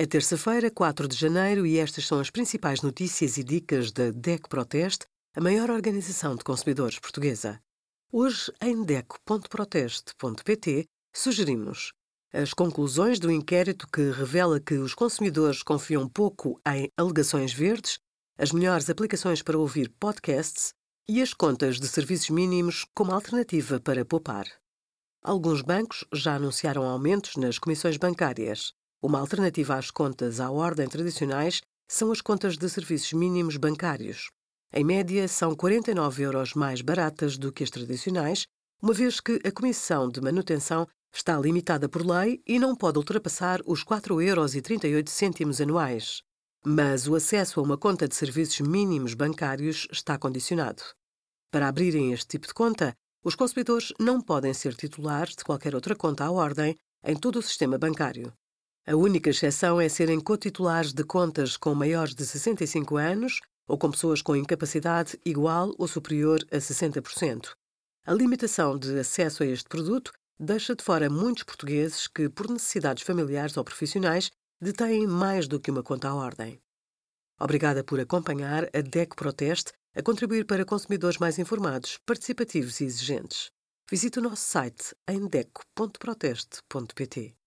É terça-feira, 4 de janeiro, e estas são as principais notícias e dicas da DEC Proteste, a maior organização de consumidores portuguesa. Hoje, em DEC.proteste.pt, sugerimos as conclusões do inquérito que revela que os consumidores confiam pouco em alegações verdes, as melhores aplicações para ouvir podcasts e as contas de serviços mínimos como alternativa para poupar. Alguns bancos já anunciaram aumentos nas comissões bancárias. Uma alternativa às contas à ordem tradicionais são as contas de serviços mínimos bancários. Em média, são 49 euros mais baratas do que as tradicionais, uma vez que a comissão de manutenção está limitada por lei e não pode ultrapassar os 4,38 euros anuais. Mas o acesso a uma conta de serviços mínimos bancários está condicionado. Para abrirem este tipo de conta, os consumidores não podem ser titulares de qualquer outra conta à ordem em todo o sistema bancário. A única exceção é serem cotitulares de contas com maiores de 65 anos ou com pessoas com incapacidade igual ou superior a 60%. A limitação de acesso a este produto deixa de fora muitos portugueses que, por necessidades familiares ou profissionais, detêm mais do que uma conta à ordem. Obrigada por acompanhar a DEC Proteste a contribuir para consumidores mais informados, participativos e exigentes. Visite o nosso site em deco.proteste.pt.